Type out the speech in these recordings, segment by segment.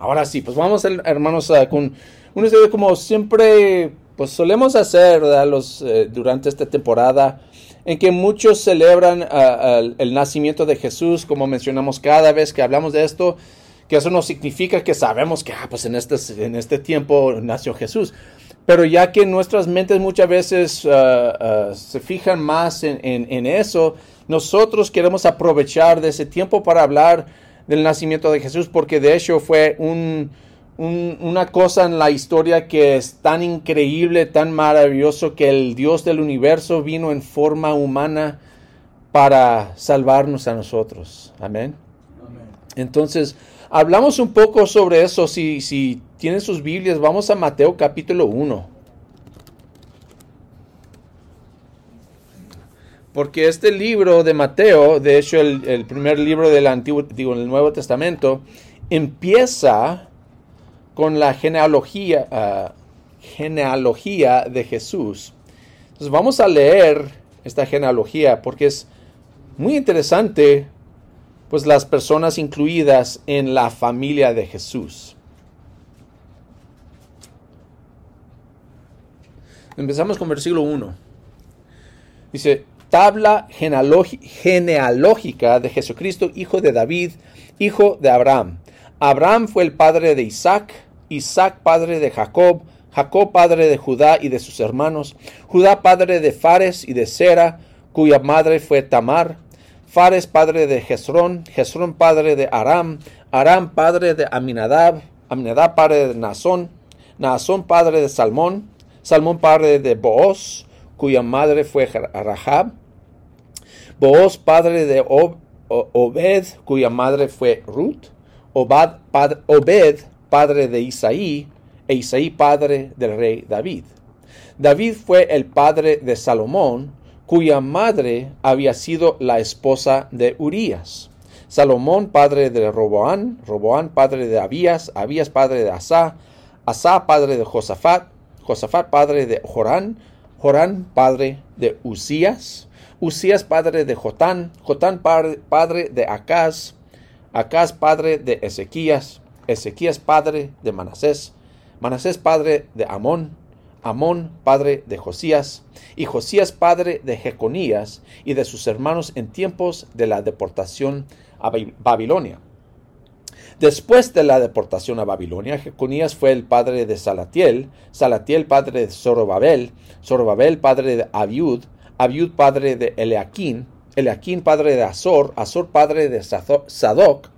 Ahora sí, pues vamos, hermanos, con un estudio como siempre, pues solemos hacer eh, durante esta temporada, en que muchos celebran el nacimiento de Jesús, como mencionamos cada vez que hablamos de esto, que eso no significa que sabemos que, ah, pues en este, en este tiempo nació Jesús. Pero ya que nuestras mentes muchas veces ah, ah, se fijan más en, en, eso, nosotros queremos aprovechar de ese tiempo para hablar del nacimiento de Jesús, porque de hecho fue un, una cosa en la historia que es tan increíble, tan maravilloso, que el Dios del universo vino en forma humana para salvarnos a nosotros. Amén. Entonces, hablamos un poco sobre eso. Si, si tienen sus Biblias, vamos a Mateo capítulo 1. Porque este libro de Mateo, de hecho el, primer libro del Antiguo, digo, el Nuevo Testamento, empieza con la genealogía, ah, genealogía de Jesús. Entonces vamos a leer esta genealogía porque es muy interesante, pues las personas incluidas en la familia de Jesús. Empezamos con versículo 1. Dice, tabla genealógica de Jesucristo, hijo de David, hijo de Abraham. Abraham fue el padre de Isaac, Isaac padre de Jacob, Jacob padre de Judá y de sus hermanos, Judá padre de Fares y de Sera, cuya madre fue Tamar, Fares padre de Jezrón, Jezrón padre de Aram, Aram padre de Aminadab, Aminadab padre de Nazón, Nazón padre de Salmón, Salmón padre de Booz, cuya madre fue Rahab, Booz, padre de Obed, cuya madre fue Ruth. Obed, padre de Isaí, e Isaí, padre del rey David. David fue el padre de Salomón, cuya madre había sido la esposa de Urías. Salomón, padre de Roboán, Roboán, padre de Abías, Abías, padre de Asá, Asá, padre de Josafat, Josafat, padre de Jorán, Jorán, padre de Usías, Usías padre de Jotán, Jotán padre de Acaz, Acaz padre de Ezequías, Ezequías padre de Manasés, Manasés padre de Amón, Amón padre de Josías, y Josías padre de Jeconías y de sus hermanos en tiempos de la deportación a Babilonia. Después de la deportación a Babilonia, Jeconías fue el padre de Salatiel, Salatiel padre de Zorobabel, Zorobabel padre de Abiud, Abiud padre de Eleaquín, Eleaquín padre de Azor, Azor padre de Sadoc,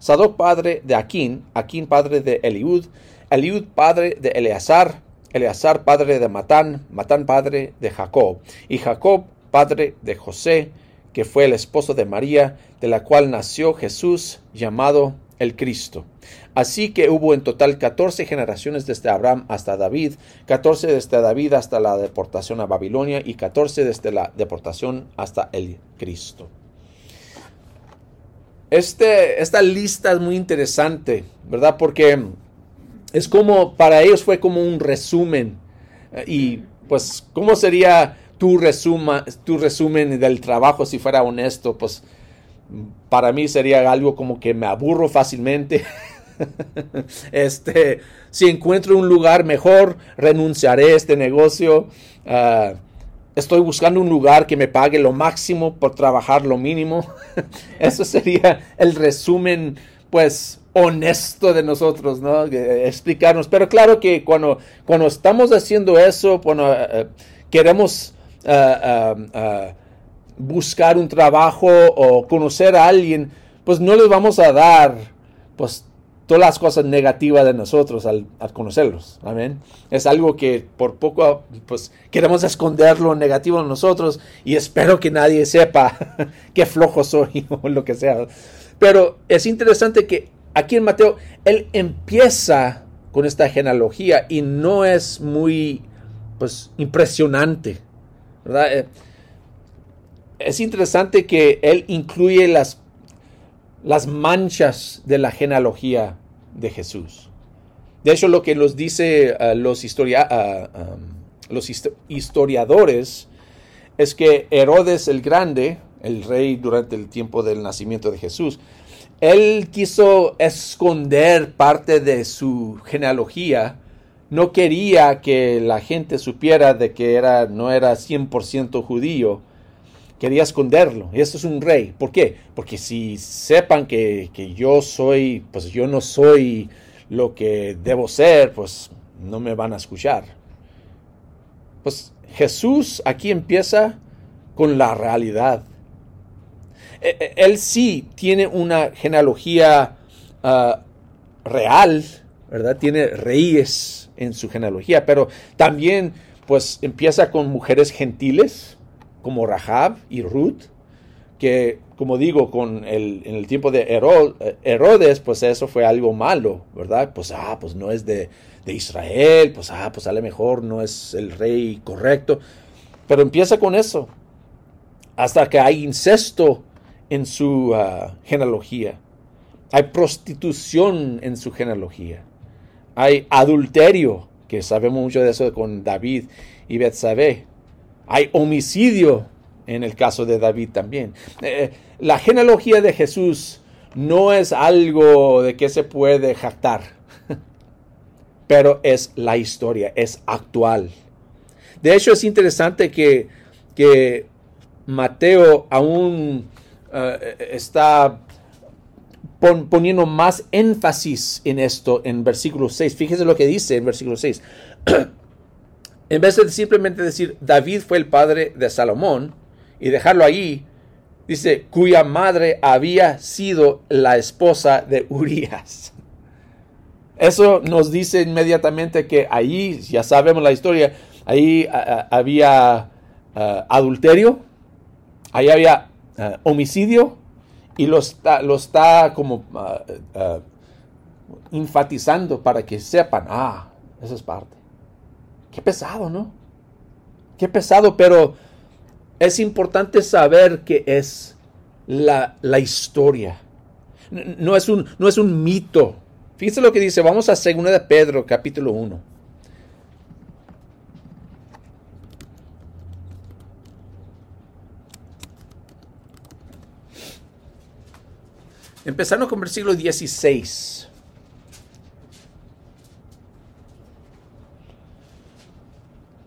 Sadoc padre de Aquín, Aquín padre de Eliud, Eliud padre de Eleazar, Eleazar padre de Matán, Matán padre de Jacob, y Jacob padre de José, que fue el esposo de María, de la cual nació Jesús llamado el Cristo. Así que hubo en total 14 generaciones desde Abraham hasta David, 14 desde David hasta la deportación a Babilonia y 14 desde la deportación hasta el Cristo. Este, esta lista es muy interesante, ¿verdad? Porque es como, para ellos fue como un resumen. Y pues, ¿cómo sería tu, resuma, tu resumen del trabajo si fuera honesto? Pues para mí sería algo como que me aburro fácilmente. este, si encuentro un lugar mejor, renunciaré a este negocio. Ah, estoy buscando un lugar que me pague lo máximo por trabajar lo mínimo. Eso sería el resumen, pues, honesto de nosotros, ¿no? Explicarnos. Pero claro que cuando, cuando estamos haciendo eso, cuando eh, queremos ah, ah, buscar un trabajo o conocer a alguien, pues no les vamos a dar pues todas las cosas negativas de nosotros al, conocerlos. Amén. Es algo que por poco pues queremos esconder lo negativo de nosotros y espero que nadie sepa qué flojo soy o lo que sea. Pero es interesante que aquí en Mateo él empieza con esta genealogía y no es muy pues impresionante, ¿verdad? Eh, es interesante que él incluye las, las manchas de la genealogía de Jesús. De hecho, lo que nos dice uh, los, historia, um, los historiadores es que Herodes el Grande, el rey durante el tiempo del nacimiento de Jesús, él quiso esconder parte de su genealogía. No quería que la gente supiera de que era, no era 100% judío. Quería esconderlo. Y esto es un rey. ¿Por qué? Porque si sepan que, que yo soy, pues yo no soy lo que debo ser, pues no me van a escuchar. Pues Jesús aquí empieza con la realidad. E, e, él sí tiene una genealogía ah, real, ¿verdad? Tiene reyes en su genealogía, pero también pues empieza con mujeres gentiles como Rahab y Ruth, que como digo, con el, en el tiempo de Herodes, pues eso fue algo malo, ¿verdad? Pues, ah, pues no es de, de Israel, pues, ah, pues a lo mejor no es el rey correcto. Pero empieza con eso, hasta que hay incesto en su ah, genealogía. Hay prostitución en su genealogía. Hay adulterio, que sabemos mucho de eso con David y Betsabé. Hay homicidio en el caso de David también. Eh, la genealogía de Jesús no es algo de que se puede jactar, pero es la historia, es actual. De hecho, es interesante que, que Mateo aún eh, está poniendo más énfasis en esto en versículo 6. Fíjese lo que dice en versículo 6. en vez de simplemente decir David fue el padre de Salomón y dejarlo ahí, dice cuya madre había sido la esposa de Urias. Eso nos dice inmediatamente que ahí, ya sabemos la historia, ahí había adulterio, ahí había eh, homicidio y lo está, como ah, enfatizando para que sepan, ah, esa es parte. Pesado, ¿no? Qué pesado, pero es importante saber que es la, la historia. No es, un, no es un mito. Fíjense lo que dice, vamos a 2 de Pedro, capítulo 1. Empezando con versículo 16.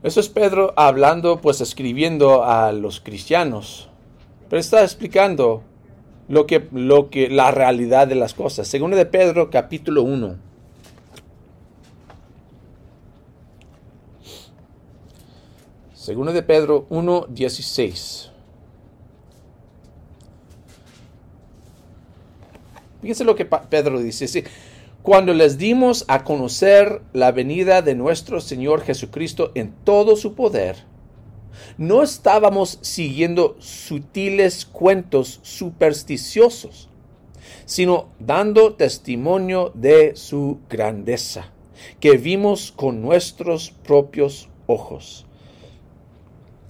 Eso es Pedro hablando, pues escribiendo a los cristianos. Pero está explicando lo que, lo que, la realidad de las cosas. Segundo de Pedro, capítulo 1. Segundo de Pedro 1, 16. Fíjense lo que Pedro dice. Cuando les dimos a conocer la venida de nuestro Señor Jesucristo en todo su poder, no estábamos siguiendo sutiles cuentos supersticiosos, sino dando testimonio de su grandeza, que vimos con nuestros propios ojos.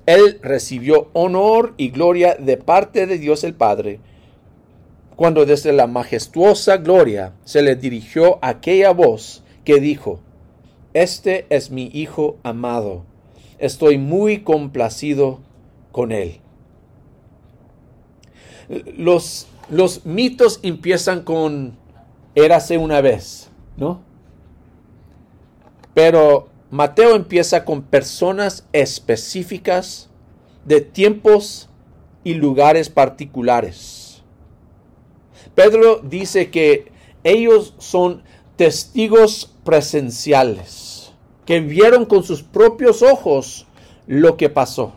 Él recibió honor y gloria de parte de Dios el Padre, cuando desde la majestuosa gloria se le dirigió aquella voz que dijo, Este es mi Hijo amado, estoy muy complacido con él. Los, los mitos empiezan con érase una vez, ¿no? Pero Mateo empieza con personas específicas de tiempos y lugares particulares Pedro dice que ellos son testigos presenciales, que vieron con sus propios ojos lo que pasó.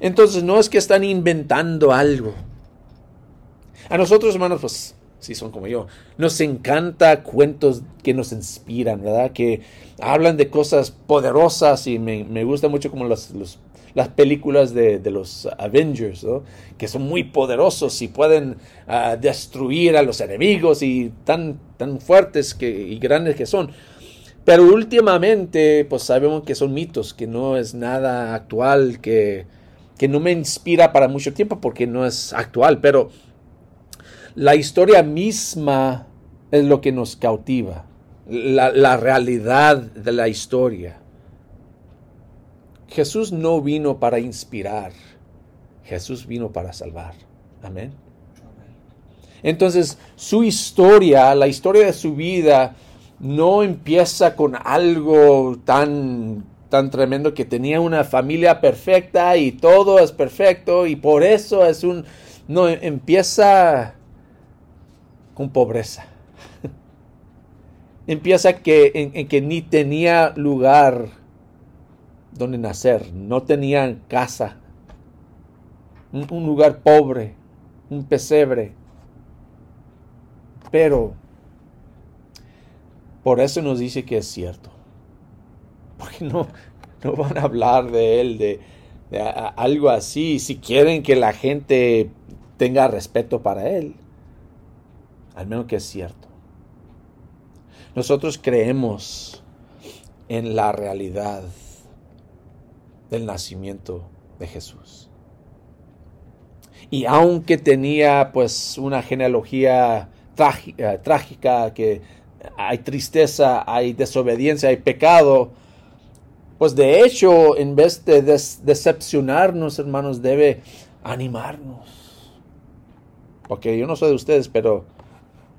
Entonces no es que están inventando algo. A nosotros, hermanos, pues si son como yo, nos encanta cuentos que nos inspiran, ¿verdad? Que hablan de cosas poderosas y me, gusta mucho como los las películas de, los Avengers, que son muy poderosos y pueden ah, destruir a los enemigos y tan, tan fuertes que, y grandes que son. Pero últimamente, pues sabemos que son mitos, que no es nada actual, que, que no me inspira para mucho tiempo porque no es actual, pero la historia misma es lo que nos cautiva, la, la realidad de la historia. Jesús no vino para inspirar, Jesús vino para salvar. Amén. Entonces, su historia, la historia de su vida, no empieza con algo tan, tan tremendo que tenía una familia perfecta y todo es perfecto y por eso es un... No, empieza con pobreza. empieza que, en, que ni tenía lugar donde nacer, no tenía casa, un lugar pobre, un pesebre. Pero por eso nos dice que es cierto. Porque no, no van a hablar de él, de, algo así, si quieren que la gente tenga respeto para él. Al menos que es cierto. Nosotros creemos en la realidad del nacimiento de Jesús. Y aunque tenía pues una genealogía eh, trágica, que hay tristeza, hay desobediencia, hay pecado, pues de hecho, en vez de decepcionarnos, hermanos, debe animarnos. Porque yo no soy de ustedes, pero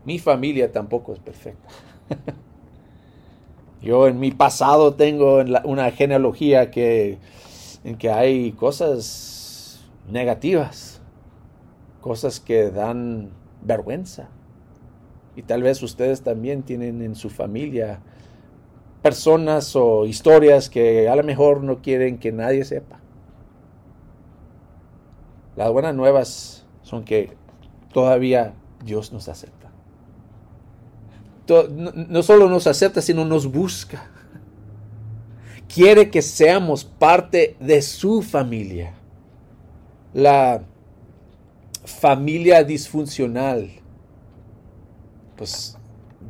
mi familia tampoco es perfecta. yo en mi pasado tengo una genealogía que, en que hay cosas negativas, cosas que dan vergüenza. Y tal vez ustedes también tienen en su familia personas o historias que a lo mejor no quieren que nadie sepa. Las buenas nuevas son que todavía Dios nos acepta. No solo nos acepta, sino nos busca. Quiere que seamos parte de su familia. La familia disfuncional pues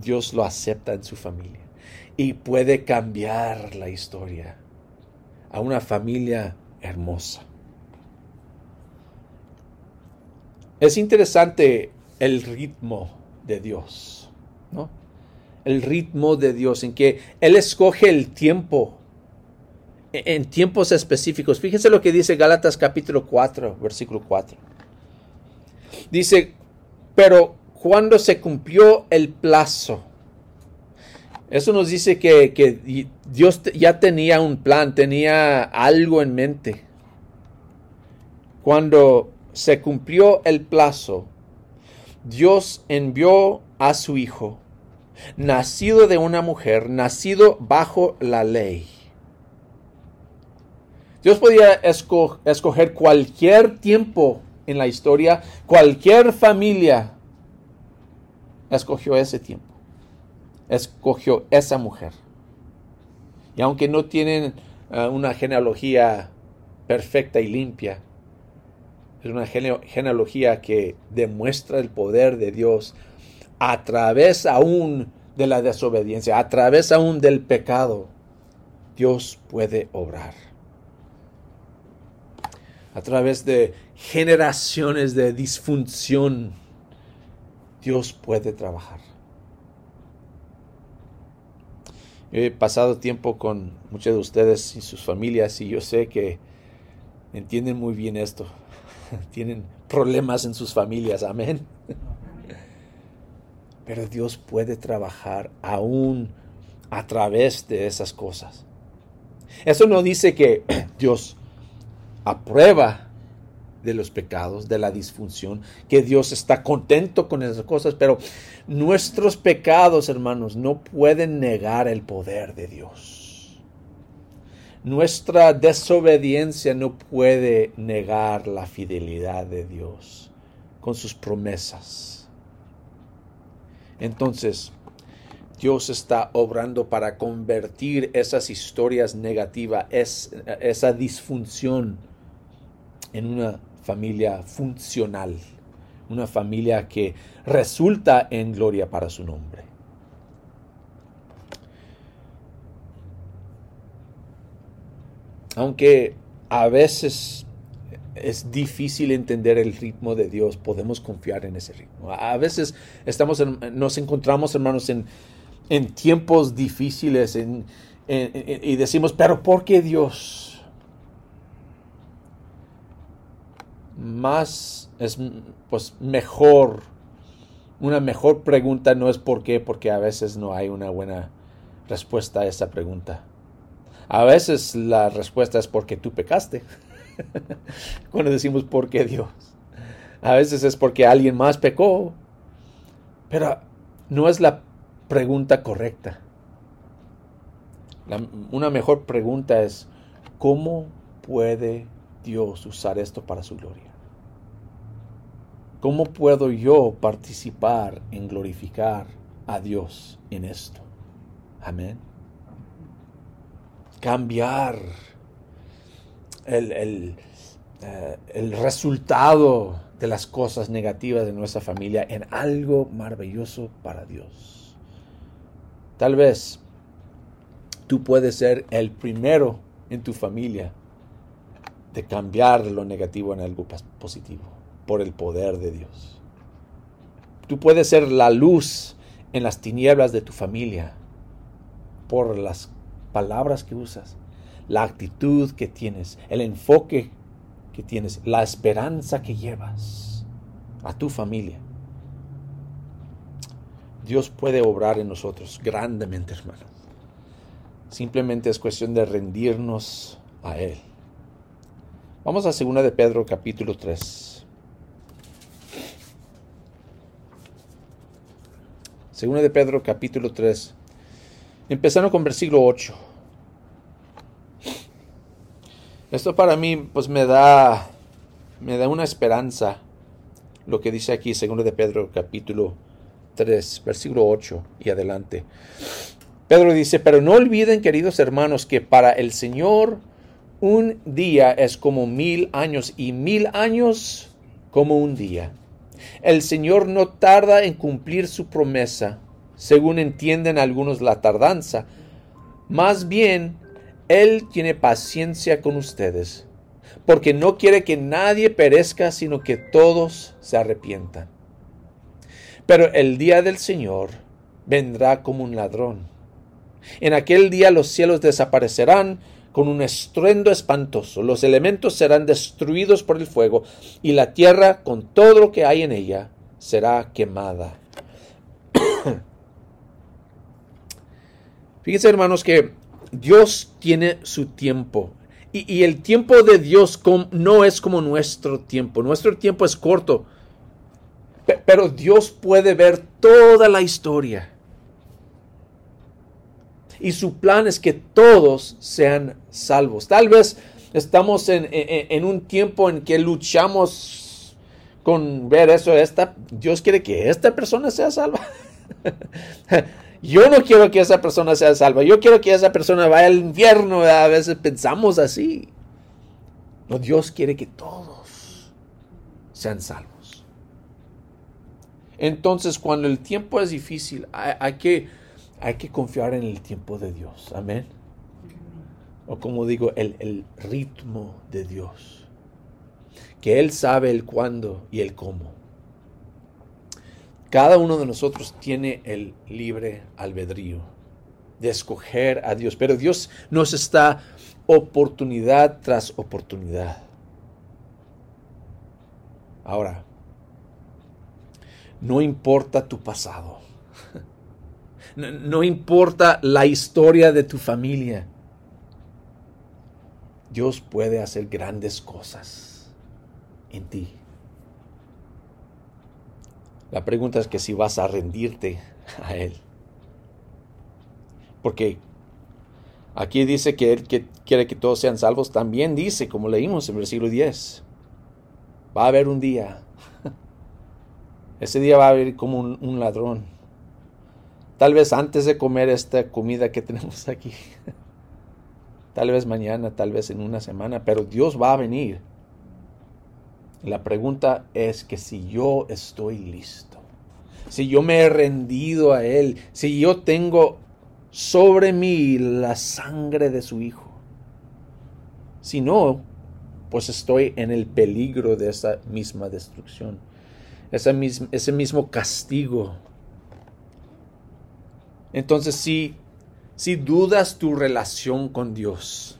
Dios lo acepta en su familia y puede cambiar la historia a una familia hermosa. Es interesante el ritmo de Dios, ¿no? El ritmo de Dios en que Él escoge el tiempo en tiempos específicos. Fíjense lo que dice Gálatas capítulo 4, versículo 4. Dice, pero cuando se cumplió el plazo. Eso nos dice que, Dios ya tenía un plan, tenía algo en mente. Cuando se cumplió el plazo, Dios envió a su Hijo, nacido de una mujer, nacido bajo la ley. Dios podía escoger cualquier tiempo en la historia, cualquier familia, escogió ese tiempo. Escogió esa mujer. Y aunque no tienen eh, una genealogía perfecta y limpia, es una genealogía que demuestra el poder de Dios a través aún de la desobediencia, a través aún del pecado. Dios puede obrar. A través de generaciones de disfunción Dios puede trabajar. He pasado tiempo con muchos de ustedes y sus familias y yo sé que entienden muy bien esto. Tienen problemas en sus familias, amén. Pero Dios puede trabajar aún a través de esas cosas. Eso no dice que Dios aprueba de los pecados, de la disfunción, que Dios está contento con esas cosas, pero nuestros pecados, hermanos, no pueden negar el poder de Dios. Nuestra desobediencia no puede negar la fidelidad de Dios con sus promesas. Entonces, Dios está obrando para convertir esas historias negativas, esa disfunción, en una familia funcional, una familia que resulta en gloria para su nombre. Aunque a veces es difícil entender el ritmo de Dios, podemos confiar en ese ritmo. A veces estamos nos encontramos, hermanos, en, tiempos difíciles y decimos, pero ¿por qué Dios? más es pues mejor Una mejor pregunta no es por qué, porque a veces no hay una buena respuesta a esa pregunta. A veces la respuesta es porque tú pecaste. Cuando decimos por qué Dios. A veces es porque alguien más pecó. Pero no es la pregunta correcta. una mejor pregunta es, ¿cómo puede Dios usar esto para su gloria? ¿Cómo puedo yo participar en glorificar a Dios en esto? Amén. Cambiar el, el, eh, el resultado de las cosas negativas de nuestra familia en algo maravilloso para Dios. Tal vez tú puedes ser el primero en tu familia de cambiar lo negativo en algo positivo por el poder de Dios. Tú puedes ser la luz en las tinieblas de tu familia por las palabras que usas, la actitud que tienes, el enfoque que tienes, la esperanza que llevas a tu familia. Dios puede obrar en nosotros grandemente, hermanos. Simplemente es cuestión de rendirnos a Él. Vamos a 2 de Pedro capítulo 3. 2 de Pedro capítulo 3. Empezando con versículo 8. Esto para mí pues me da me da una esperanza lo que dice aquí, segundo de Pedro capítulo 3, versículo 8 y adelante. Pedro dice, pero no olviden, queridos hermanos, que para el Señor un día es como mil años y mil años como un día. El Señor no tarda en cumplir su promesa, según entienden algunos la tardanza. Más bien, él tiene paciencia con ustedes, porque no quiere que nadie perezca, sino que todos se arrepientan. Pero el día del Señor vendrá como un ladrón. En aquel día los cielos desaparecerán con un estruendo espantoso, los elementos serán destruidos por el fuego, y la tierra, con todo lo que hay en ella, será quemada. Fíjense, hermanos, que Dios tiene su tiempo. Y, el tiempo de Dios no es como nuestro tiempo. Nuestro tiempo es corto. Pero Dios puede ver toda la historia. Y su plan es que todos sean salvos. Tal vez estamos en, en un tiempo en que luchamos con ver eso. Esta, Dios quiere que esta persona sea salva. Yo no quiero que esa persona sea salva. Yo quiero que esa persona vaya al infierno. A veces pensamos así. No, Dios quiere que todos sean salvos. Entonces, cuando el tiempo es difícil, hay, que, hay que confiar en el tiempo de Dios. Amén. O como digo, el, el ritmo de Dios. Que Él sabe el cuándo y el cómo. Cada uno de nosotros tiene el libre albedrío de escoger a Dios, pero Dios nos está oportunidad tras oportunidad. Ahora, no importa tu pasado, no, importa la historia de tu familia, Dios puede hacer grandes cosas en ti. La pregunta es que si vas a rendirte a Él. Porque aquí dice que Él quiere que todos sean salvos. También dice, como leímos en versículo 10, va a haber un día. Ese día va a haber como un, un ladrón. Tal vez antes de comer esta comida que tenemos aquí. Tal vez mañana, tal vez en una semana. Pero Dios va a venir la pregunta es que si yo estoy listo, si yo me he rendido a Él, si yo tengo sobre mí la sangre de su Hijo. Si no, pues estoy en el peligro de esa misma destrucción, ese mismo, castigo. Entonces, si, si dudas tu relación con Dios,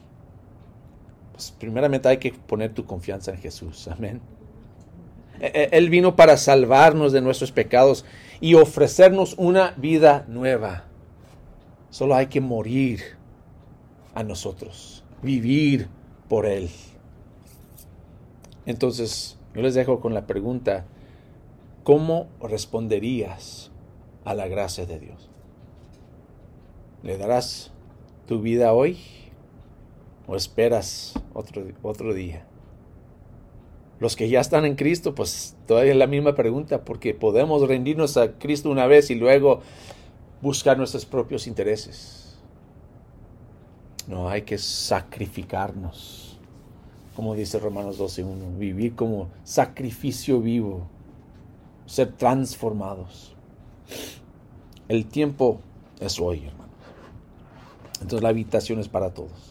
pues, primeramente hay que poner tu confianza en Jesús. Amén. E, e, él vino para salvarnos de nuestros pecados y ofrecernos una vida nueva. Solo hay que morir a nosotros, vivir por Él. Entonces, yo les dejo con la pregunta, ¿cómo responderías a la gracia de Dios? ¿Le darás tu vida hoy o esperas otro, otro día? Los que ya están en Cristo, pues todavía es la misma pregunta, porque podemos rendirnos a Cristo una vez y luego buscar nuestros propios intereses. No, hay que sacrificarnos. Como dice Romanos 12.1, vivir como sacrificio vivo, ser transformados. El tiempo es hoy, hermanos. Entonces la habitación es para todos.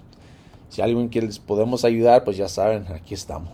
Si alguien que les podemos ayudar, pues ya saben, aquí estamos.